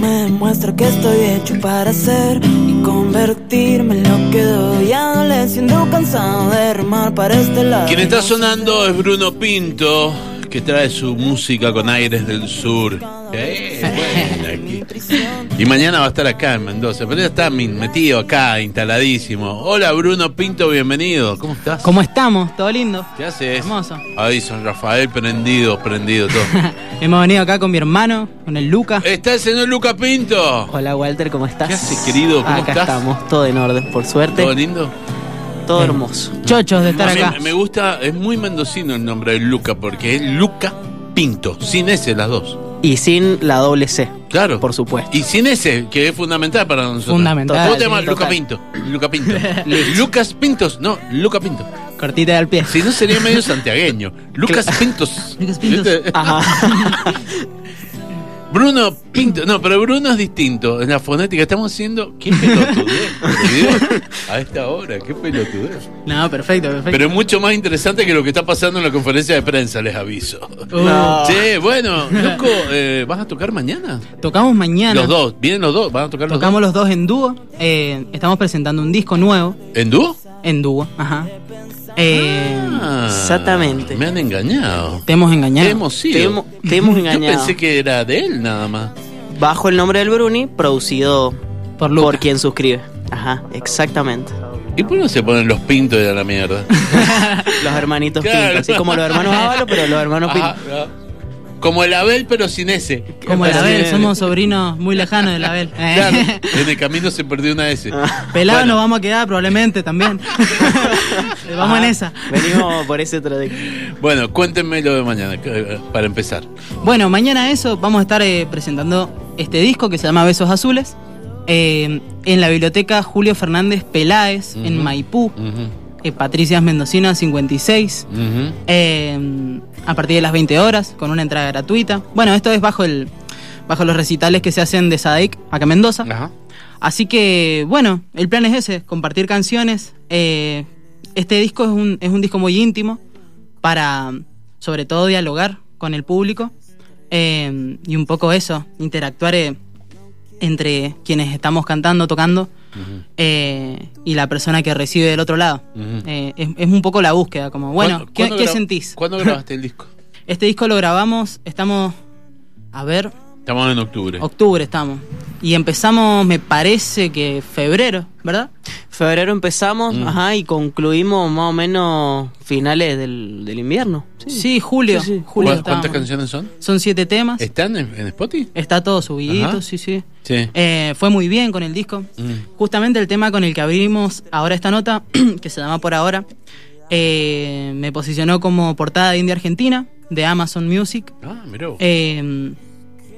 Me demuestra que estoy hecho para ser y convertirme en lo que doy adoleciendo cansado de remar para este lado. Quien está sonando es Bruno Pinto, que trae su música con aires del sur. Eh, bueno, aquí. Y mañana va a estar acá en Mendoza, pero ya está metido acá, instaladísimo. Hola Bruno Pinto, bienvenido. ¿Cómo estás? ¿Cómo estamos? ¿Todo lindo? ¿Qué haces? Hermoso. Ahí San Rafael prendido, prendido todo. Hemos venido acá con mi hermano, con el Luca. ¿Está el señor Luca Pinto? Hola Walter, ¿cómo estás? ¿Qué haces, querido? ¿Cómo Acá estás? estamos, todo en orden, por suerte. ¿Todo lindo? Todo hermoso. Chochos de estar A mí acá. me gusta, es muy mendocino el nombre de Luca, porque es Luca Pinto, sin S las dos. Y sin la doble C, Claro. por supuesto. Y sin ese, que es fundamental para nosotros. Fundamental, ¿Cómo te llamas? Luca. Pinto. Luca Pinto. Lucas Pintos. No, Luca Pinto. Cortita del pie. Si no sería medio santiagueño. Lucas Pintos. Lucas Pintos. Ajá. Bruno Pinto. No, pero Bruno es distinto. En la fonética estamos haciendo. ¿Qué pelotudez? A esta hora, qué pelotudez. No, perfecto, perfecto. Pero es mucho más interesante que lo que está pasando en la conferencia de prensa, les aviso. Uh, No. Che, bueno, loco, eh, ¿vas a tocar mañana? Tocamos mañana. Los dos, vienen los dos, van a tocar los Tocamos los dos en dúo. Eh, estamos presentando un disco nuevo. ¿En dúo? en dúo. Ajá. Eh, Ah, Exactamente. Me han engañado. Te hemos engañado. Hemos sido. Te hemos, te hemos Yo engañado. pensé que era de él nada más. Bajo el nombre del Bruni, producido Por Luca. por quien suscribe. Ajá, exactamente. ¿Y por qué no se ponen los pintos de la mierda? Los hermanitos Claro. Pinto, así como los hermanos Ávalo, pero los hermanos Ajá, Pinto. Como el Abel, pero sin ese. Como el Abel, somos sobrinos muy lejanos del Abel. Eh. Claro, en el camino se perdió una S. Pelado Bueno. nos vamos a quedar probablemente también. vamos en Ajá. esa. Venimos por ese trayecto. Bueno, cuéntenme lo de mañana, eh, para empezar. Bueno, mañana eso, vamos a estar eh, presentando este disco que se llama Besos Azules eh, en la biblioteca Julio Fernández Peláez, en. Maipú, Ujú, eh, Patricias Mendocina 56, ujú. eh, a partir de las 20 horas, con una entrada gratuita. Bueno, esto es bajo, el, bajo los recitales que se hacen de Sadaic acá en Mendoza. Ajá. Así que, bueno, el plan es ese, compartir canciones. Eh, este disco es un, es un disco muy íntimo para, sobre todo, dialogar con el público eh, y un poco eso, interactuar eh, entre quienes estamos cantando, tocando eh, y la persona que recibe del otro lado. Eh, es, es un poco la búsqueda, como, bueno, ¿Cuándo- ¿qué, sentís? ¿Cuándo grabaste el disco? Este disco lo grabamos, estamos, a ver, Estamos en octubre. octubre estamos. Y empezamos, me parece que febrero, ¿verdad? Febrero empezamos, Mm. ajá, y concluimos más o menos finales del, del invierno. Sí, julio. Sí, sí. julio ¿Cuántas estábamos. canciones son? Son siete temas. ¿Están en, en Spotify? Está todo subidito, Ajá. sí, sí. Sí. Eh, fue muy bien con el disco. Mm. Justamente el tema con el que abrimos ahora esta nota, que se llama Por Ahora, eh, me posicionó como portada de India Argentina, de Amazon Music. Ah, mirá vos. Eh,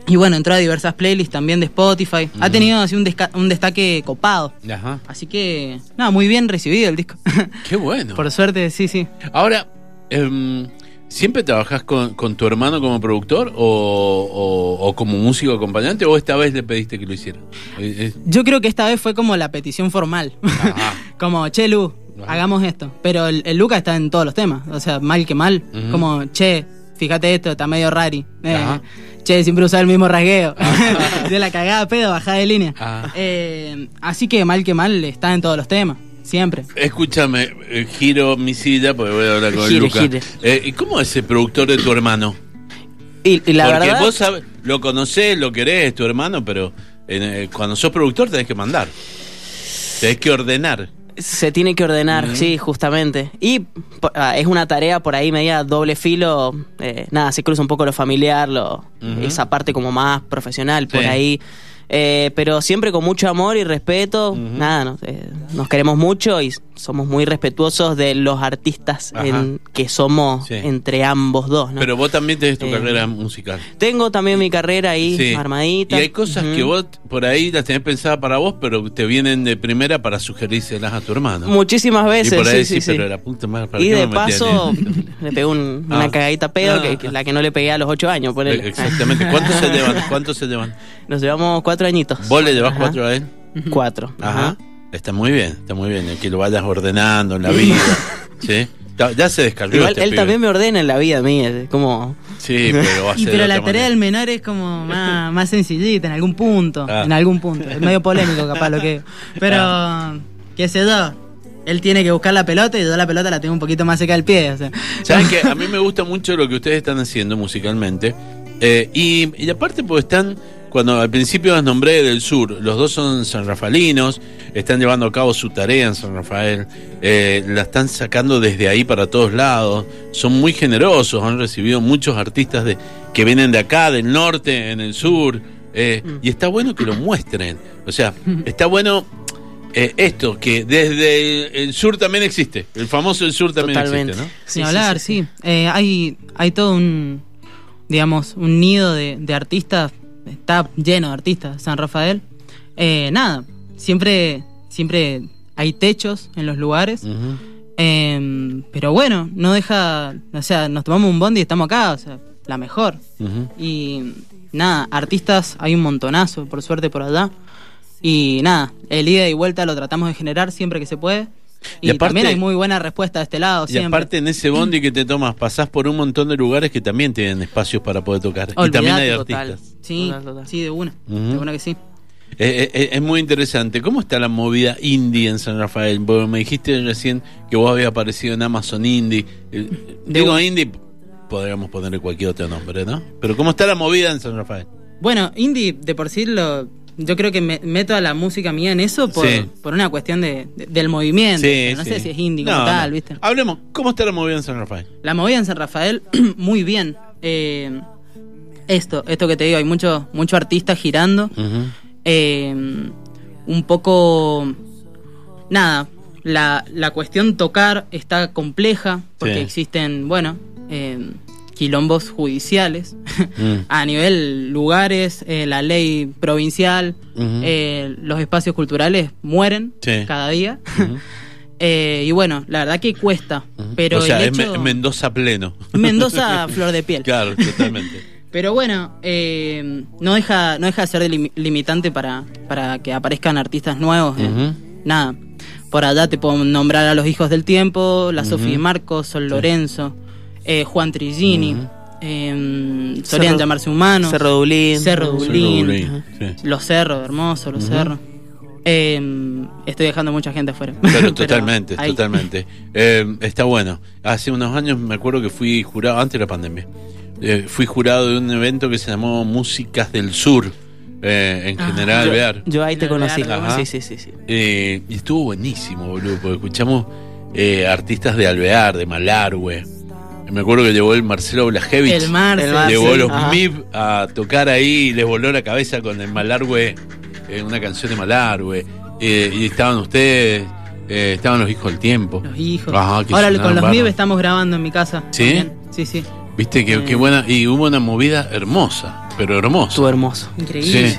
y bueno, entró a diversas playlists también de Spotify. Ha tenido así un, un destaque copado. Ajá. Así que, nada, muy bien recibido el disco. Qué bueno. Por suerte, sí, sí. Ahora, em, ¿siempre trabajás con, con tu hermano como productor o, o- o como músico acompañante o esta vez le pediste que lo hiciera? Eh, eh, Yo creo que esta vez fue como la petición formal. Ajá. como, che, Lu, Ajá. hagamos esto. Pero el, el Luca está en todos los temas. O sea, mal que mal. Como, che, fíjate esto, está medio rari. Eh, che, siempre usa el mismo rasgueo. de la cagada pedo, bajada de línea. Ajá. Eh, así que mal que mal está en todos los temas. Siempre. Escúchame, eh, giro mi silla porque voy a hablar con Gire, Luca. gire. Eh, ¿Y cómo es el productor de tu hermano? Y, y la Porque verdad, vos lo conocés, lo querés, es tu hermano, pero eh, cuando sos productor tenés que mandar. Tenés que ordenar. Se tiene que ordenar, sí, justamente. Y ah, es una tarea por ahí media doble filo. eh, nada, se cruza un poco lo familiar, lo, esa parte como más profesional por ahí. Eh, pero siempre con mucho amor y respeto. Nada, nos, eh, nos queremos mucho y somos muy respetuosos de los artistas en- que somos Sí. entre ambos dos. ¿no? Pero vos también tenés tu Eh, carrera musical. Tengo también mi carrera ahí Sí. armadita. Y hay cosas que vos por ahí las tenés pensadas para vos, pero te vienen de primera para sugerírselas a tu hermano. Muchísimas y veces. por ahí sí, decís, sí, sí. pero la puta madre, ¿para Y de paso, le pegó un- Ah. una cagadita pedo, Ah. que, que la que no le pegué a los ocho años. ponele. Exactamente. ¿Cuántos se llevan? ¿Cuántos se llevan? Nos llevamos cuatro añitos. ¿Vos le llevas Ajá. cuatro a él? Cuatro. Ajá. Está muy bien, está muy bien. Que lo vayas ordenando en la vida. ¿Sí? Ya- se descargó. Igual este él pibe. también me ordena en la vida a mí. es Como. Sí, pero va a Y ser pero de la otra tarea del menor es como más, más sencillita, en algún punto. Ah. En algún punto. Es medio polémico, capaz lo que. Pero, qué sé yo. Él tiene que buscar la pelota y yo la pelota la tengo un poquito más seca del pie. O sea. ¿Saben que A mí me gusta mucho lo que ustedes están haciendo musicalmente. Eh, y, y aparte porque están, cuando al principio los nombré del sur, los dos son sanrafalinos, están llevando a cabo su tarea en San Rafael, eh, la están sacando desde ahí para todos lados, son muy generosos, han recibido muchos artistas de, que vienen de acá, del norte, en el sur, eh, y está bueno que lo muestren. O sea, está bueno eh, esto, que desde el, el sur también existe, el famoso el sur también Totalmente. existe, ¿no? Sin hablar, sí. Eh, hay, hay todo un, digamos, un nido de, de artistas, está lleno de artistas, San Rafael. Eh, nada, siempre, siempre hay techos en los lugares. Eh, pero bueno, no deja, o sea, nos tomamos un bondi y estamos acá, o sea, la mejor. Y nada, artistas hay un montonazo, por suerte por allá. Y nada, el ida y vuelta lo tratamos de generar siempre que se puede. Y Y, aparte- también hay muy buena respuesta de este lado, Y siempre. aparte en ese bondi que te tomas, pasás por un montón de lugares que también tienen espacios para poder tocar. y también hay artistas. Sí, Total, total. sí, de una. De una que sí. Eh, eh, es muy interesante. ¿Cómo está la movida indie en San Rafael? Porque me dijiste recién que vos habías aparecido en Amazon Indie. Eh, digo indie, podríamos ponerle cualquier otro nombre, ¿no? Pero ¿cómo está la movida en San Rafael? Bueno, indie, de por sí, lo, yo creo que me, meto a la música mía en eso por, Sí. por una cuestión de, de- del movimiento. Sí, no sí. sé si es indie como No, tal, no. ¿viste? Hablemos, ¿cómo está la movida en San Rafael? La movida en San Rafael, muy bien. Eh, esto, esto que te digo, hay mucho, mucho artista girando. Eh, un poco. Nada, la, la cuestión tocar está compleja porque existen, bueno, eh, quilombos judiciales Mm. a nivel lugares, eh, la ley provincial, eh, los espacios culturales mueren Sí. cada día. Eh, y bueno, la verdad que cuesta, pero o sea, el es. Me- Mendoza pleno. Mendoza, flor de piel. claro, totalmente. Pero bueno, eh, no deja no deja de ser lim- limitante para, para que aparezcan artistas nuevos. eh. Nada. Por allá te puedo nombrar a los Hijos del Tiempo, la Sofía y Marcos, Sol Lorenzo, eh, Juan Trigini, eh, solían Cerro- llamarse humanos. Cerro Dublín. Cerro Cerro Dublín. Sí. Los Cerros, hermosos, los Cerros. Eh, estoy dejando mucha gente afuera. Pero totalmente, ahí. totalmente. Eh, está bueno. Hace unos años me acuerdo que fui jurado, antes de la pandemia, eh, fui jurado de un evento que se llamó Músicas del Sur, eh, en Ah. General Yo, Alvear. yo ahí te conocí. Ajá. Sí, sí, sí, sí. Eh, y estuvo buenísimo, boludo, porque escuchamos eh, artistas de Alvear, de Malargüe. Me acuerdo que llevó el Marcelo Blajevich. El Marce. El Marce. Llevó los Ajá. MIB a tocar ahí y les voló la cabeza con el Malargüe, eh, una canción de Malargüe. Eh, y estaban ustedes, eh, estaban los hijos del tiempo. Los hijos. Ajá, que Ahora con los bárbaro. MIB estamos grabando en mi casa. ¿Sí? también. Sí, sí. Viste que Eh. qué buena. Y hubo una movida hermosa, pero hermosa. Estuvo hermoso. Increíble. Sí.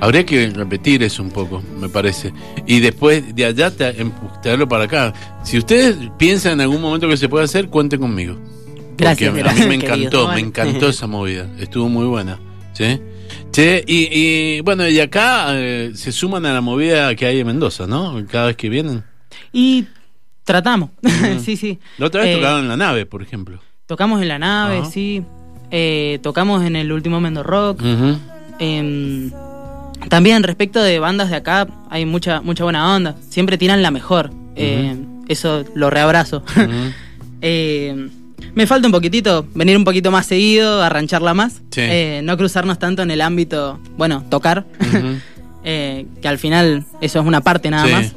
Habría que repetir eso un poco, me parece. Y después de allá te- em- traerlo para acá. Si ustedes piensan en algún momento que se puede hacer, cuenten conmigo. Gracias, Porque gracias, a mí me querido. encantó, me encantó esa movida. Estuvo muy buena. ¿Sí? Che, y, y bueno, y acá eh, se suman a la movida que hay en Mendoza, ¿no? Cada vez que vienen. Y tratamos. sí, sí. La otra vez Eh, tocaron en la nave, por ejemplo. Tocamos en la nave, sí. Eh, tocamos en el último Mendo Rock. Em, también respecto de bandas de acá, hay mucha, mucha buena onda. Siempre tiran la mejor. Eh, eso lo reabrazo. Me falta un poquitito, venir un poquito más seguido, arrancharla más. Sí. Eh, no cruzarnos tanto en el ámbito, bueno, tocar. Eh, que al final eso es una parte nada Sí. más.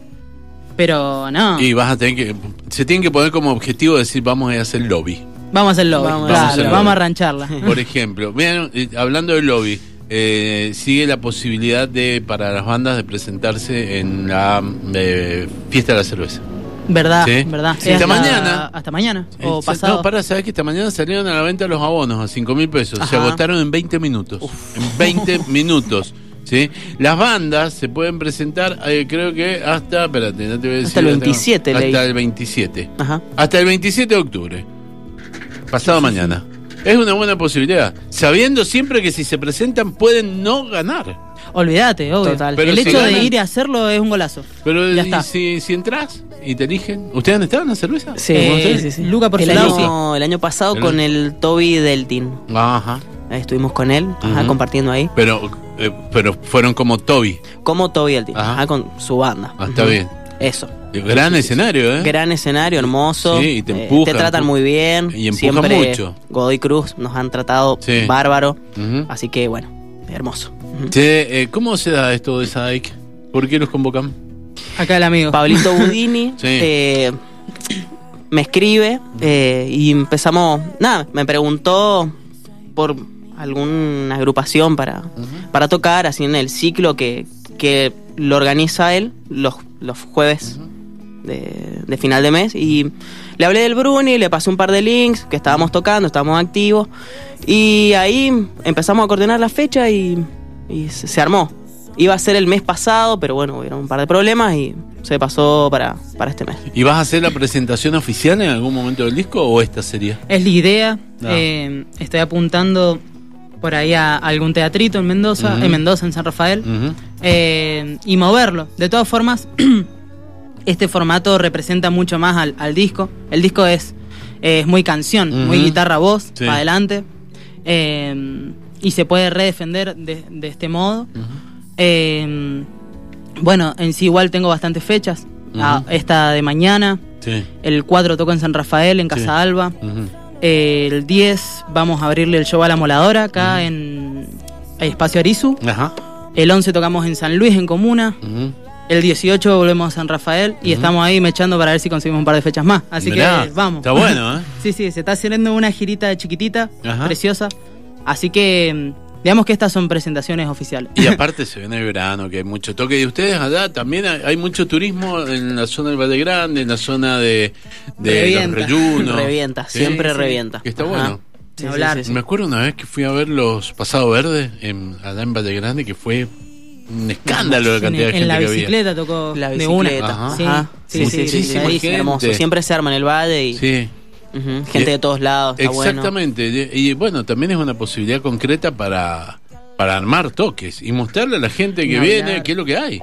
Pero no, Y vas a tener que. Se tienen que poner como objetivo decir, vamos a ir a hacer lobby. vamos a hacerlo. Vamos a claro, hacerlo. vamos a arrancharla. Por ejemplo, miren, eh, hablando del lobby, eh, sigue la posibilidad de para las bandas de presentarse en la eh, fiesta de la cerveza. ¿Verdad? Sí. ¿Verdad? Sí. Hasta hasta- mañana. Hasta mañana. O pasado. No, para, sabes que esta mañana salieron a la venta los abonos a 5 mil pesos. Se agotaron en 20 minutos. En 20 minutos. ¿sí? Las bandas se pueden presentar, eh, creo que hasta, espérate, no te voy a decir. Hasta el 27 Hasta leí. el 27. Ajá. Hasta el 27 de octubre. Pasado mañana. Es una buena posibilidad. Sabiendo siempre que si se presentan pueden no ganar. Olvídate, obvio. Total. Pero el si hecho ganan- de ir y hacerlo es un golazo. Pero Ya y está. si, si entras y te eligen. ¿Ustedes han estado en la cerveza? Sí, ¿Cómo Eh, sí, sí. Luca por el año, el año pasado El- con el Toby Deltin. Ajá. Ahí Estuvimos con él, ajá, compartiendo ahí. Pero, eh, pero fueron como Toby. Como Toby Deltin, Ajá. ajá, con su banda. Ah, está bien. Eso. Gran escenario, ¿eh? Gran escenario, hermoso. Sí, y te Eh, empujan, te tratan muy bien. y empujan Siempre mucho. Godoy Cruz nos han tratado Sí. bárbaro. Así que bueno, hermoso. Eh, ¿cómo se da esto de Sadaic? ¿Por qué los convocan? Acá el amigo. Pablito Budini Sí. eh, me escribe eh, y empezamos. Nada, me preguntó por alguna agrupación para, para tocar, así en el ciclo que, que lo organiza él los, los jueves de, de final de mes. Y le hablé del Bruni, le pasé un par de links que estábamos tocando, estábamos activos. Y ahí empezamos a coordinar la fecha y, y se, se armó. Iba a ser el mes pasado, pero bueno, hubieron un par de problemas y se pasó para, para este mes. ¿Y vas a hacer la presentación oficial en algún momento del disco o esta sería? Es la idea. Ah. eh, estoy apuntando por ahí a algún teatrito en Mendoza, en Mendoza, en San Rafael, eh, y moverlo. De todas formas, este formato representa mucho más al, al disco. El disco es, es muy canción, muy guitarra-voz, Sí. adelante. eh, y se puede redefender de, de este modo. Eh, bueno, en sí igual tengo bastantes fechas. Ah, esta de mañana, Sí. el 4 toco en San Rafael, en Casa Sí. Alba. Eh, el 10 vamos a abrirle el show a la moladora acá en Espacio Arizu. El 11 tocamos en San Luis, en Comuna. El 18 volvemos a San Rafael y estamos ahí mechando para ver si conseguimos un par de fechas más. Así Mirá, que vamos. Está bueno, ¿eh? Sí, sí, se está haciendo una girita chiquitita, Ajá. preciosa. Así que mm, digamos que estas son presentaciones oficiales. Y aparte se viene el verano, que hay mucho toque. Y ustedes allá también hay, hay mucho turismo en la zona del Valle Grande, en la zona de, de los Revienta. reyunos. Revienta, Sí, siempre sí, revienta. Que está Ajá. bueno. Sí, hablar. Me acuerdo una vez que fui a ver los Pasado Verde en, allá en Valle Grande, que fue un escándalo la En, cantidad de en gente la que había. bicicleta tocó La de una. bicicleta. Ajá. Sí, Ajá. sí, sí, sí, ahí gente. hermoso. Siempre se arma en el valle y Sí, gente de todos lados. Está bueno. exactamente. Y, y bueno, también es una posibilidad concreta para, para armar toques y mostrarle a la gente que viene qué es lo que hay.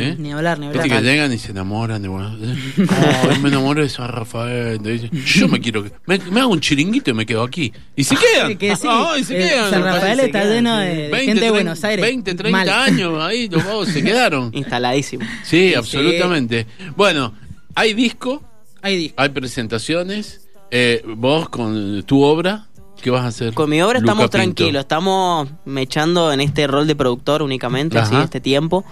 ¿Eh? Ni hablar, ni Viste hablar. que llegan y se enamoran de bueno, "Ay, me enamoro de San Rafael. de ella. Yo me quiero. Me, me hago un chiringuito y me quedo aquí. Y se quedan. Que sí, Ay, se eh, quedan. San Rafael está quedan, lleno sí. de, de 20, gente de 30, Buenos Aires. 20, 30 Mal. años ahí, los vagos se quedaron. Instaladísimo. Sí, absolutamente. Bueno, hay disco, Ahí dijo. hay presentaciones. Eh, vos con tu obra, ¿qué vas a hacer? Con mi obra Luca estamos Pinto. tranquilos, estamos mechando en este rol de productor únicamente, así, este tiempo.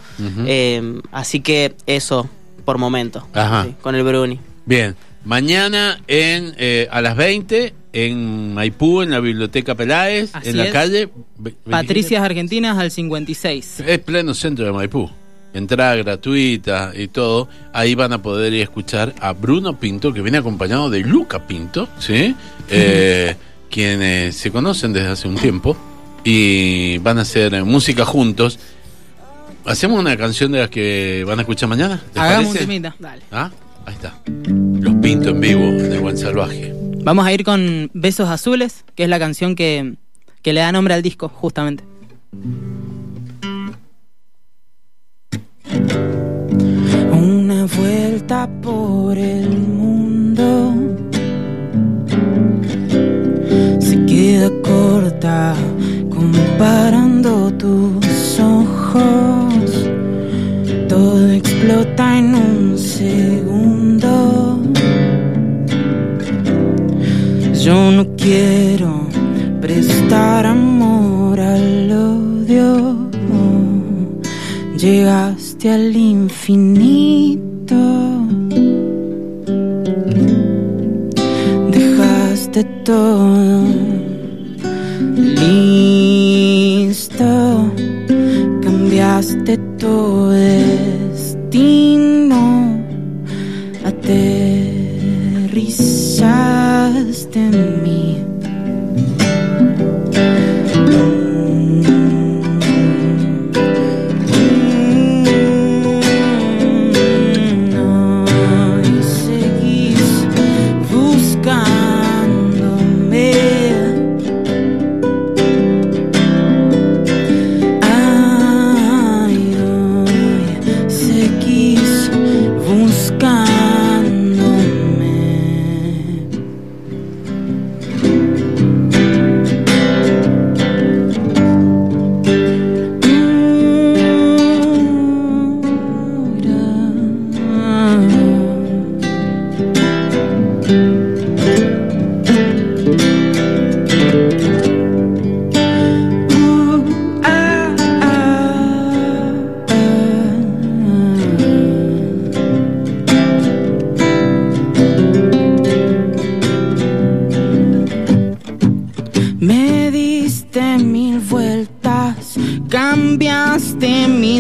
Eh, así que eso, por momento. Ajá. sí, con el Bruni. Bien, mañana en eh, a las 20 en Maipú, en la Biblioteca Peláez, Así en la es. calle. Patricias Argentinas al 56. Es pleno centro de Maipú. Entrada gratuita y todo. Ahí van a poder ir a escuchar a Bruno Pinto, que viene acompañado de Luca Pinto, ¿sí? Eh, quienes se conocen desde hace un tiempo y van a hacer eh, música juntos. ¿Hacemos una canción de las que van a escuchar mañana? ¿Les Hagamos un parece? temita. Dale. ¿Ah? Ahí está. Los Pinto en vivo, de Buen Salvaje. Vamos a ir con Besos Azules, que es la canción que, que le da nombre al disco, justamente. Una vuelta por el mundo se queda corta comparando tus ojos. Todo explota en un segundo. Yo no quiero prestar amor al odio. Llegaste al infinito. todo. Listo, cambiaste todo.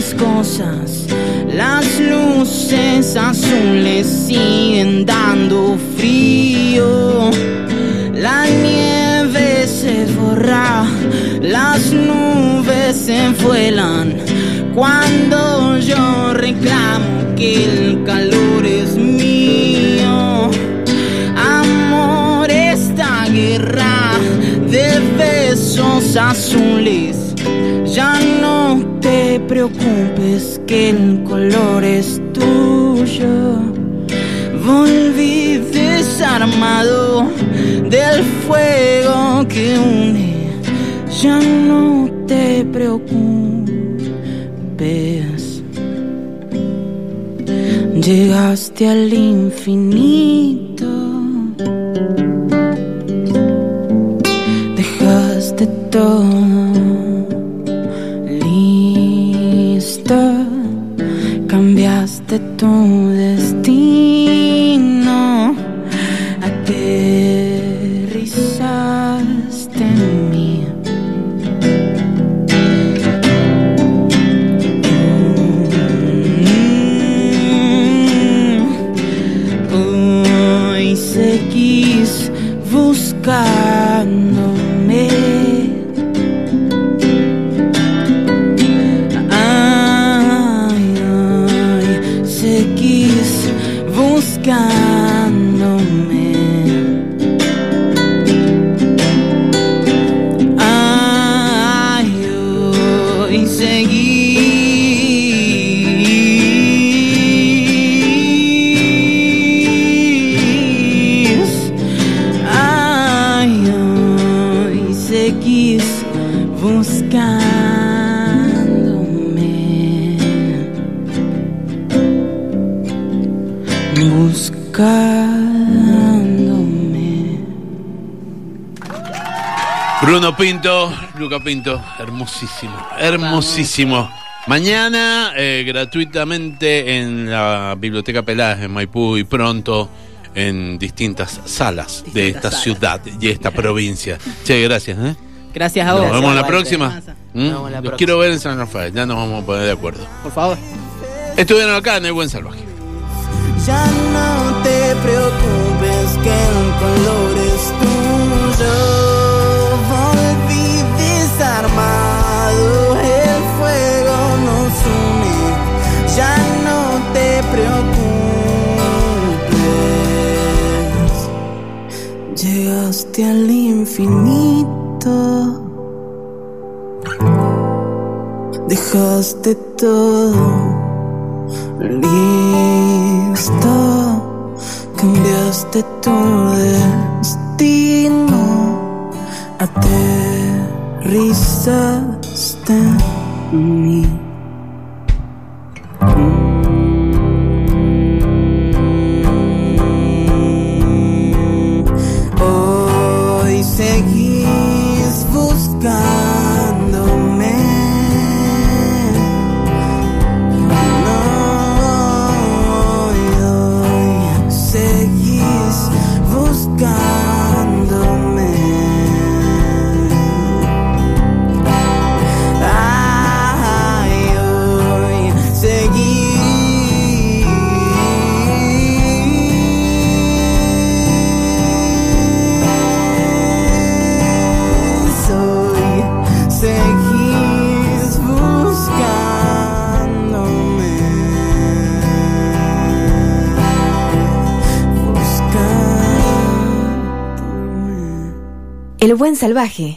Mis cosas. Las luces azules siguen dando frío. La nieve se borra, las nubes se vuelan. Cuando yo reclamo que el calor es mío. Amor, esta guerra de besos azules. Ya no te preocupes que el color es tuyo. Volví desarmado del fuego que une. Ya no te preocupes. Llegaste al infinito. Dejaste todo Cambiaste tu destino. Pinto, Luca Pinto, hermosísimo, hermosísimo. Mañana eh, gratuitamente en la Biblioteca Peláez en Maipú y pronto en distintas salas de esta ciudad y esta provincia. Che, gracias. ¿eh? Gracias a Nos vos. vemos la Walter. próxima. ¿Mm? Nos vemos la Los próxima. quiero ver en San Rafael, ya nos vamos a poner de acuerdo. Por favor. Estuvieron acá en el Buen Salvaje. Ya no te preocupes que el color es tuyo. Llegaste al infinito. Dejaste todo listo. Cambiaste tu destino. Aterrizaste en mí. El buen salvaje.